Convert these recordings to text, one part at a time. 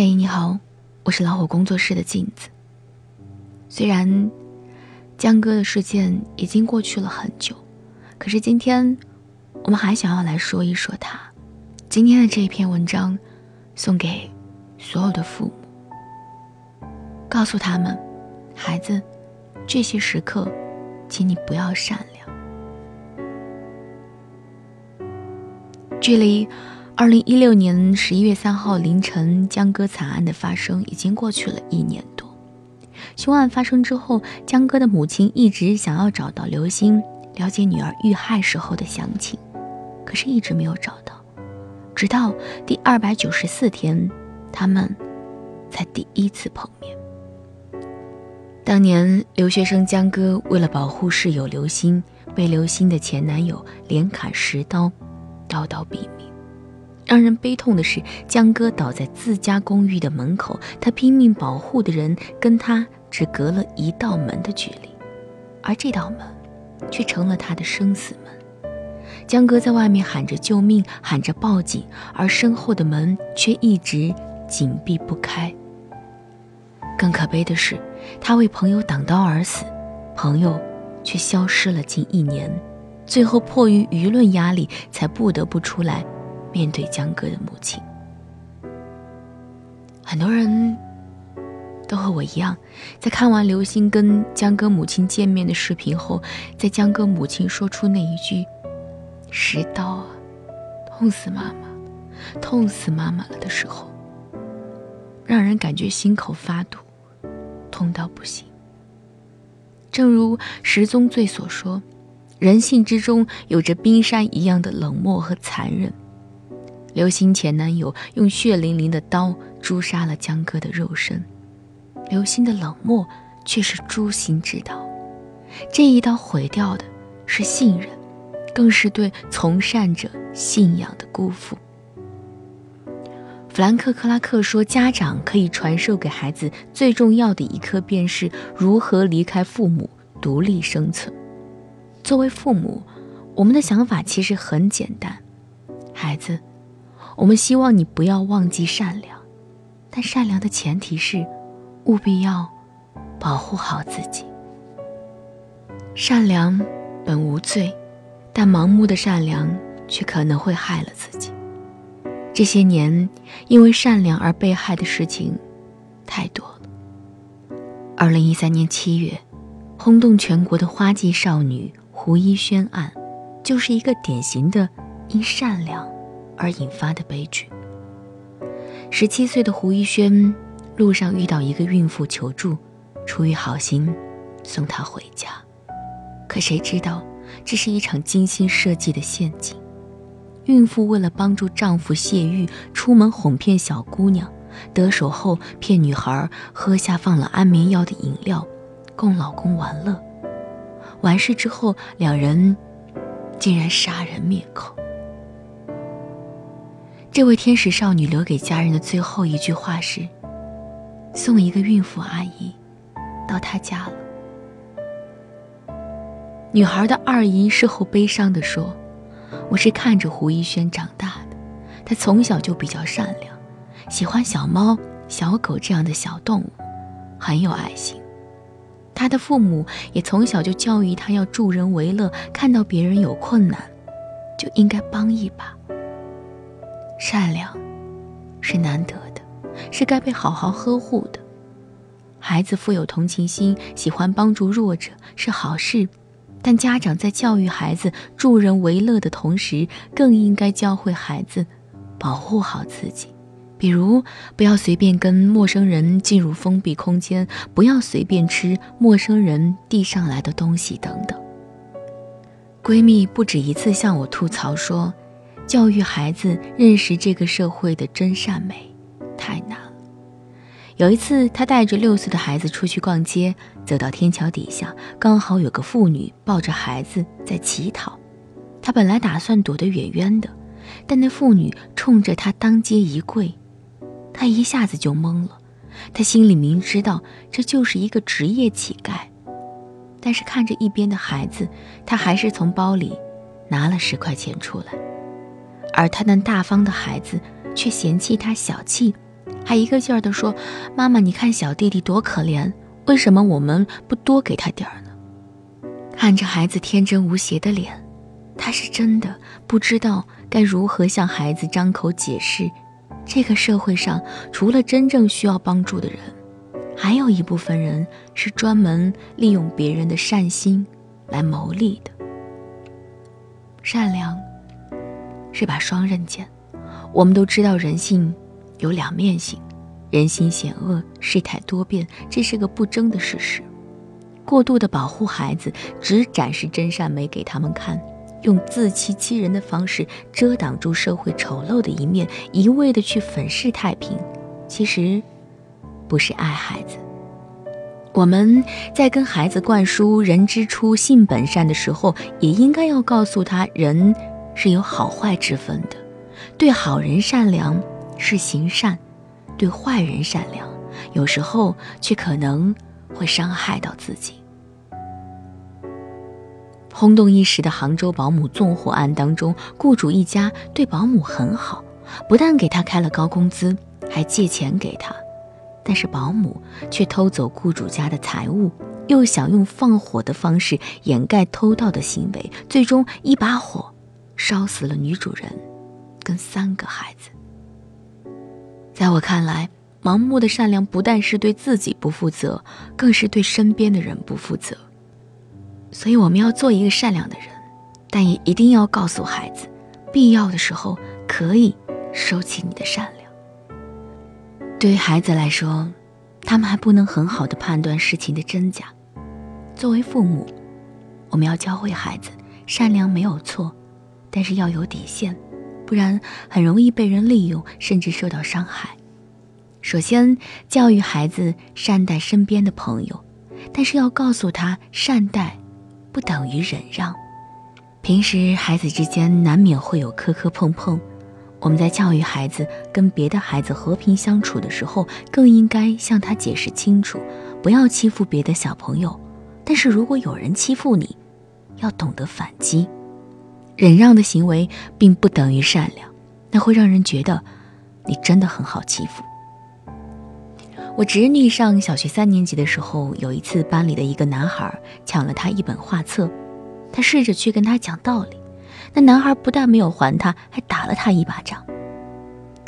嘿，你好，我是老虎工作室的镜子。虽然江哥的事件已经过去了很久，可是今天我们还想要来说一说他。今天的这一篇文章，送给所有的父母，告诉他们，孩子，这些时刻，请你不要善良。距离。二零一六年十一月三号凌晨，江歌惨案的发生已经过去了一年多。凶案发生之后，江歌的母亲一直想要找到刘星，了解女儿遇害时候的详情，可是一直没有找到。直到第二百九十四天，他们才第一次碰面。当年留学生江歌为了保护室友刘星，被刘星的前男友连砍十刀，刀刀毙命。让人悲痛的是，江歌倒在自家公寓的门口，他拼命保护的人跟他只隔了一道门的距离，而这道门，却成了他的生死门。江歌在外面喊着救命，喊着报警，而身后的门却一直紧闭不开。更可悲的是，他为朋友挡刀而死，朋友却消失了近一年，最后迫于舆论压力，才不得不出来。面对江哥的母亲，很多人都和我一样，在看完刘星跟江歌母亲见面的视频后，在江歌母亲说出那一句“十刀啊，痛死妈妈，痛死妈妈了”的时候，让人感觉心口发堵，痛到不行。正如十宗罪所说，人性之中有着冰山一样的冷漠和残忍。刘星前男友用血淋淋的刀诛杀了江歌的肉身，刘星的冷漠却是诛心之刀。这一刀毁掉的是信任，更是对从善者信仰的辜负。弗兰克·克拉克说：“家长可以传授给孩子最重要的一课，便是如何离开父母，独立生存。”作为父母，我们的想法其实很简单，孩子。我们希望你不要忘记善良，但善良的前提是，务必要保护好自己。善良本无罪，但盲目的善良却可能会害了自己。这些年，因为善良而被害的事情太多了。二零一三年七月，轰动全国的花季少女胡一轩案，就是一个典型的因善良。而引发的悲剧。十七岁的胡一轩路上遇到一个孕妇求助，出于好心送她回家，可谁知道这是一场精心设计的陷阱。孕妇为了帮助丈夫泄欲，出门哄骗小姑娘，得手后骗女孩喝下放了安眠药的饮料，供老公玩乐。完事之后，两人竟然杀人灭口。这位天使少女留给家人的最后一句话是：“送一个孕妇阿姨到她家了。”女孩的二姨事后悲伤地说：“我是看着胡一轩长大的，他从小就比较善良，喜欢小猫、小狗这样的小动物，很有爱心。他的父母也从小就教育他要助人为乐，看到别人有困难，就应该帮一把。”善良是难得的，是该被好好呵护的。孩子富有同情心，喜欢帮助弱者是好事，但家长在教育孩子助人为乐的同时，更应该教会孩子保护好自己。比如，不要随便跟陌生人进入封闭空间，不要随便吃陌生人递上来的东西等等。闺蜜不止一次向我吐槽说。教育孩子认识这个社会的真善美，太难了。有一次，他带着六岁的孩子出去逛街，走到天桥底下，刚好有个妇女抱着孩子在乞讨。他本来打算躲得远远的，但那妇女冲着他当街一跪，他一下子就懵了。他心里明知道这就是一个职业乞丐，但是看着一边的孩子，他还是从包里拿了十块钱出来。而他那大方的孩子却嫌弃他小气，还一个劲儿地说：“妈妈，你看小弟弟多可怜，为什么我们不多给他点儿呢？”看着孩子天真无邪的脸，他是真的不知道该如何向孩子张口解释，这个社会上除了真正需要帮助的人，还有一部分人是专门利用别人的善心来谋利的。善良是把双刃剑，我们都知道人性。有两面性，人心险恶，事态多变，这是个不争的事实。过度的保护孩子，只展示真善美给他们看，用自欺欺人的方式遮挡住社会丑陋的一面，一味的去粉饰太平，其实不是爱孩子。我们在跟孩子灌输“人之初，性本善”的时候，也应该要告诉他，人是有好坏之分的，对好人善良。是行善，对坏人善良，有时候却可能会伤害到自己。轰动一时的杭州保姆纵火案当中，雇主一家对保姆很好，不但给她开了高工资，还借钱给她，但是保姆却偷走雇主家的财物，又想用放火的方式掩盖偷盗的行为，最终一把火烧死了女主人跟三个孩子。在我看来，盲目的善良不但是对自己不负责，更是对身边的人不负责。所以，我们要做一个善良的人，但也一定要告诉孩子，必要的时候可以收起你的善良。对于孩子来说，他们还不能很好的判断事情的真假。作为父母，我们要教会孩子，善良没有错，但是要有底线。不然很容易被人利用，甚至受到伤害。首先，教育孩子善待身边的朋友，但是要告诉他，善待不等于忍让。平时孩子之间难免会有磕磕碰碰，我们在教育孩子跟别的孩子和平相处的时候，更应该向他解释清楚，不要欺负别的小朋友。但是如果有人欺负你，要懂得反击。忍让的行为并不等于善良，那会让人觉得你真的很好欺负。我侄女上小学三年级的时候，有一次班里的一个男孩抢了她一本画册，她试着去跟他讲道理，那男孩不但没有还她，还打了她一巴掌。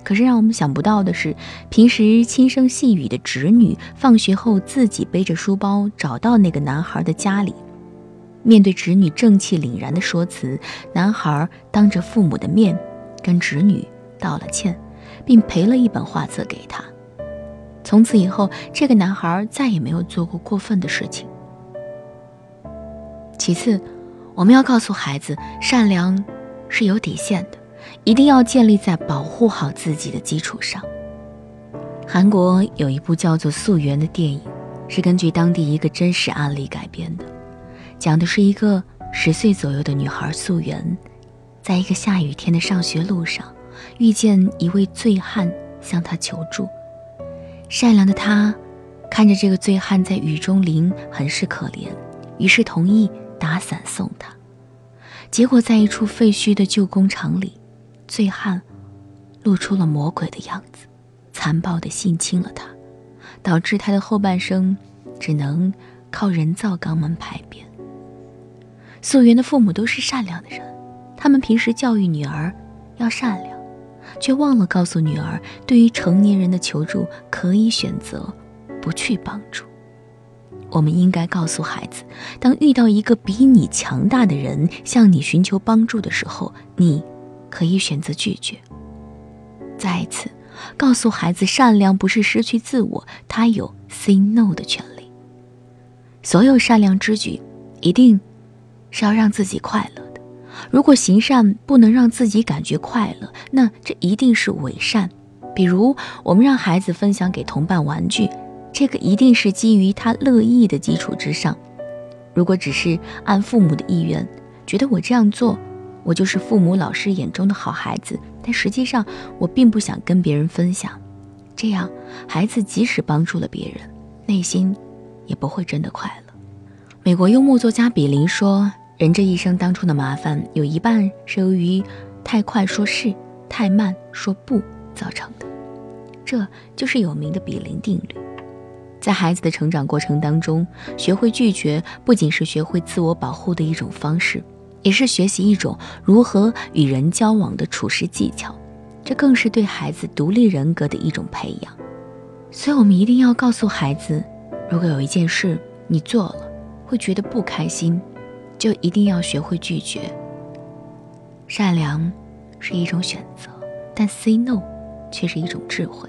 可是让我们想不到的是，平时轻声细语的侄女，放学后自己背着书包找到那个男孩的家里。面对侄女正气凛然的说辞，男孩当着父母的面跟侄女道了歉，并赔了一本画册给她。从此以后，这个男孩再也没有做过过分的事情。其次，我们要告诉孩子，善良是有底线的，一定要建立在保护好自己的基础上。韩国有一部叫做《素媛》的电影，是根据当地一个真实案例改编的。讲的是一个十岁左右的女孩素媛，在一个下雨天的上学路上，遇见一位醉汉向她求助。善良的她看着这个醉汉在雨中淋，很是可怜，于是同意打伞送他。结果在一处废墟的旧工厂里，醉汉露出了魔鬼的样子，残暴地性侵了她，导致她的后半生只能靠人造肛门排便。素媛的父母都是善良的人，他们平时教育女儿要善良，却忘了告诉女儿，对于成年人的求助可以选择不去帮助。我们应该告诉孩子，当遇到一个比你强大的人向你寻求帮助的时候，你可以选择拒绝。再一次告诉孩子，善良不是失去自我，他有 say no 的权利。所有善良之举，一定。是要让自己快乐的。如果行善不能让自己感觉快乐，那这一定是伪善。比如，我们让孩子分享给同伴玩具，这个一定是基于他乐意的基础之上。如果只是按父母的意愿，觉得我这样做，我就是父母、老师眼中的好孩子，但实际上我并不想跟别人分享，这样孩子即使帮助了别人，内心也不会真的快乐。美国幽默作家比林说。人这一生当中的麻烦，有一半是由于太快说是，太慢说不造成的。这就是有名的比邻定律。在孩子的成长过程当中，学会拒绝不仅是学会自我保护的一种方式，也是学习一种如何与人交往的处事技巧。这更是对孩子独立人格的一种培养。所以，我们一定要告诉孩子，如果有一件事你做了会觉得不开心，就一定要学会拒绝。善良是一种选择，但 say no 却是一种智慧。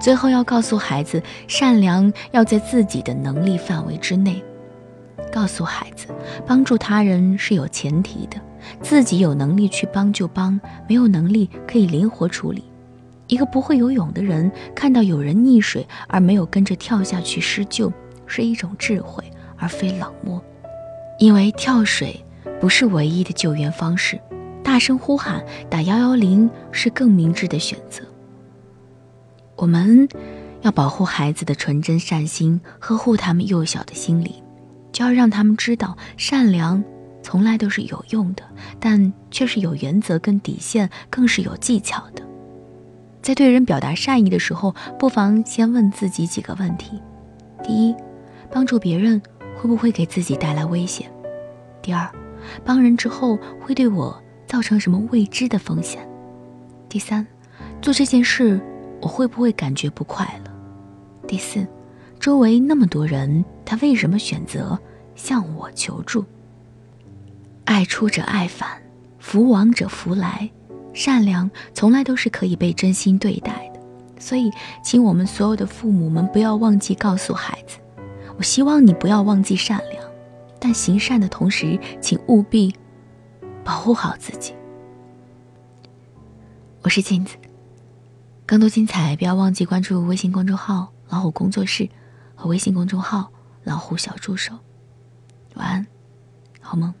最后要告诉孩子，善良要在自己的能力范围之内。告诉孩子，帮助他人是有前提的，自己有能力去帮就帮，没有能力可以灵活处理。一个不会游泳的人看到有人溺水而没有跟着跳下去施救，是一种智慧而非冷漠。因为跳水不是唯一的救援方式，大声呼喊、打幺幺零是更明智的选择。我们要保护孩子的纯真善心，呵护他们幼小的心灵，就要让他们知道，善良从来都是有用的，但却是有原则跟底线，更是有技巧的。在对人表达善意的时候，不妨先问自己几个问题：第一，帮助别人会不会给自己带来危险？第二，帮人之后会对我造成什么未知的风险？第三，做这件事。我会不会感觉不快乐？第四，周围那么多人，他为什么选择向我求助？爱出者爱返，福往者福来。善良从来都是可以被真心对待的，所以，请我们所有的父母们不要忘记告诉孩子：我希望你不要忘记善良，但行善的同时，请务必保护好自己。我是镜子。更多精彩，不要忘记关注微信公众号“老虎工作室”和微信公众号“老虎小助手”。晚安，好梦。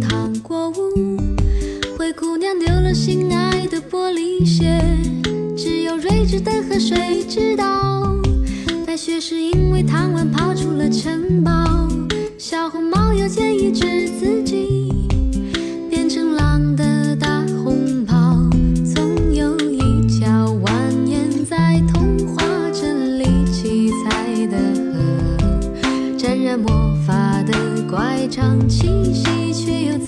糖果屋，灰姑娘丢了心爱的玻璃鞋，只有睿智的河水知道，白雪是因为贪玩跑出了城堡。小红帽又建议治自己。结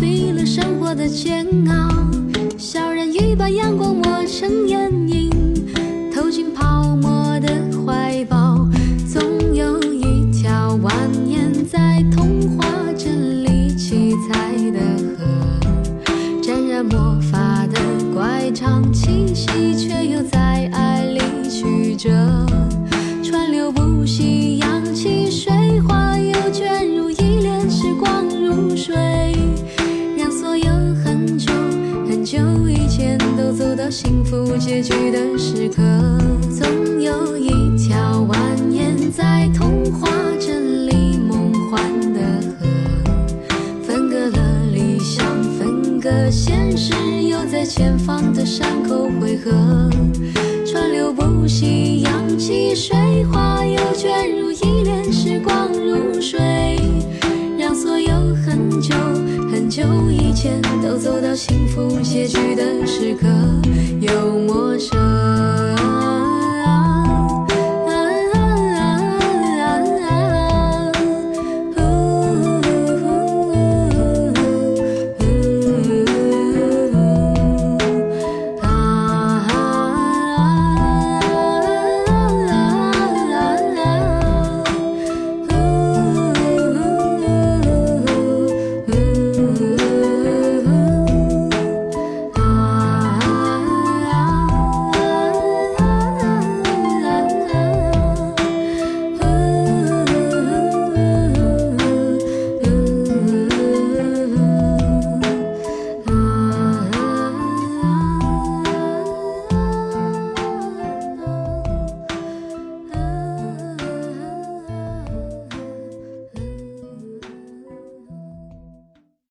避了生活的煎熬，小人鱼把阳光磨成眼影，投进泡沫的怀抱。总有一条蜿蜒在童话镇里七彩的河，沾染魔法的乖张气息，却又在爱里曲折。川流不息，扬起水花，又卷入一帘时光如水。幸福结局的时刻，总有一条蜿蜒在童话镇里梦幻的河，分隔了理想，分隔现实，又在前方的山口汇合，川流不息，扬起水花，又卷入一帘时光如水。久以前都走到幸福结局的时刻又陌生。